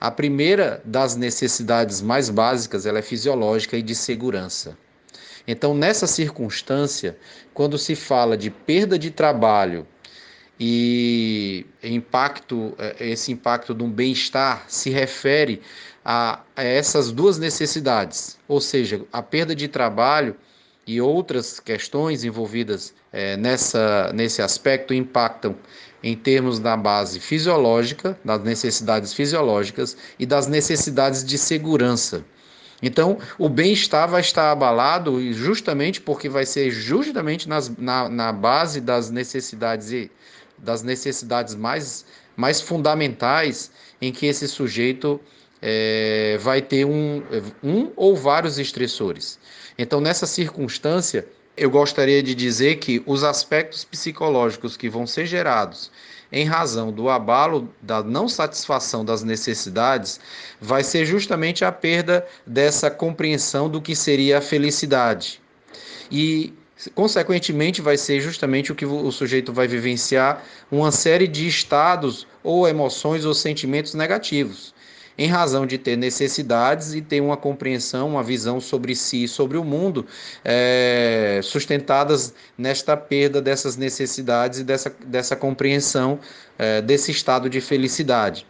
A primeira das necessidades mais básicas, ela é fisiológica e de segurança. Então, nessa circunstância, quando se fala de perda de trabalho e impacto, é, esse impacto de um bem-estar se refere a, a essas duas necessidades, ou seja, a perda de trabalho e outras questões envolvidas é, nessa, nesse aspecto impactam em termos da base fisiológica, das necessidades fisiológicas e das necessidades de segurança. Então, o bem-estar vai estar abalado justamente porque vai ser justamente nas, na, na base das necessidades e das necessidades mais, mais fundamentais em que esse sujeito é, vai ter um, um ou vários estressores. Então, nessa circunstância, eu gostaria de dizer que os aspectos psicológicos que vão ser gerados em razão do abalo da não satisfação das necessidades, vai ser justamente a perda dessa compreensão do que seria a felicidade. E consequentemente vai ser justamente o que o sujeito vai vivenciar uma série de estados ou emoções ou sentimentos negativos em razão de ter necessidades e ter uma compreensão, uma visão sobre si e sobre o mundo é, sustentadas nesta perda dessas necessidades e dessa, dessa compreensão é, desse estado de felicidade.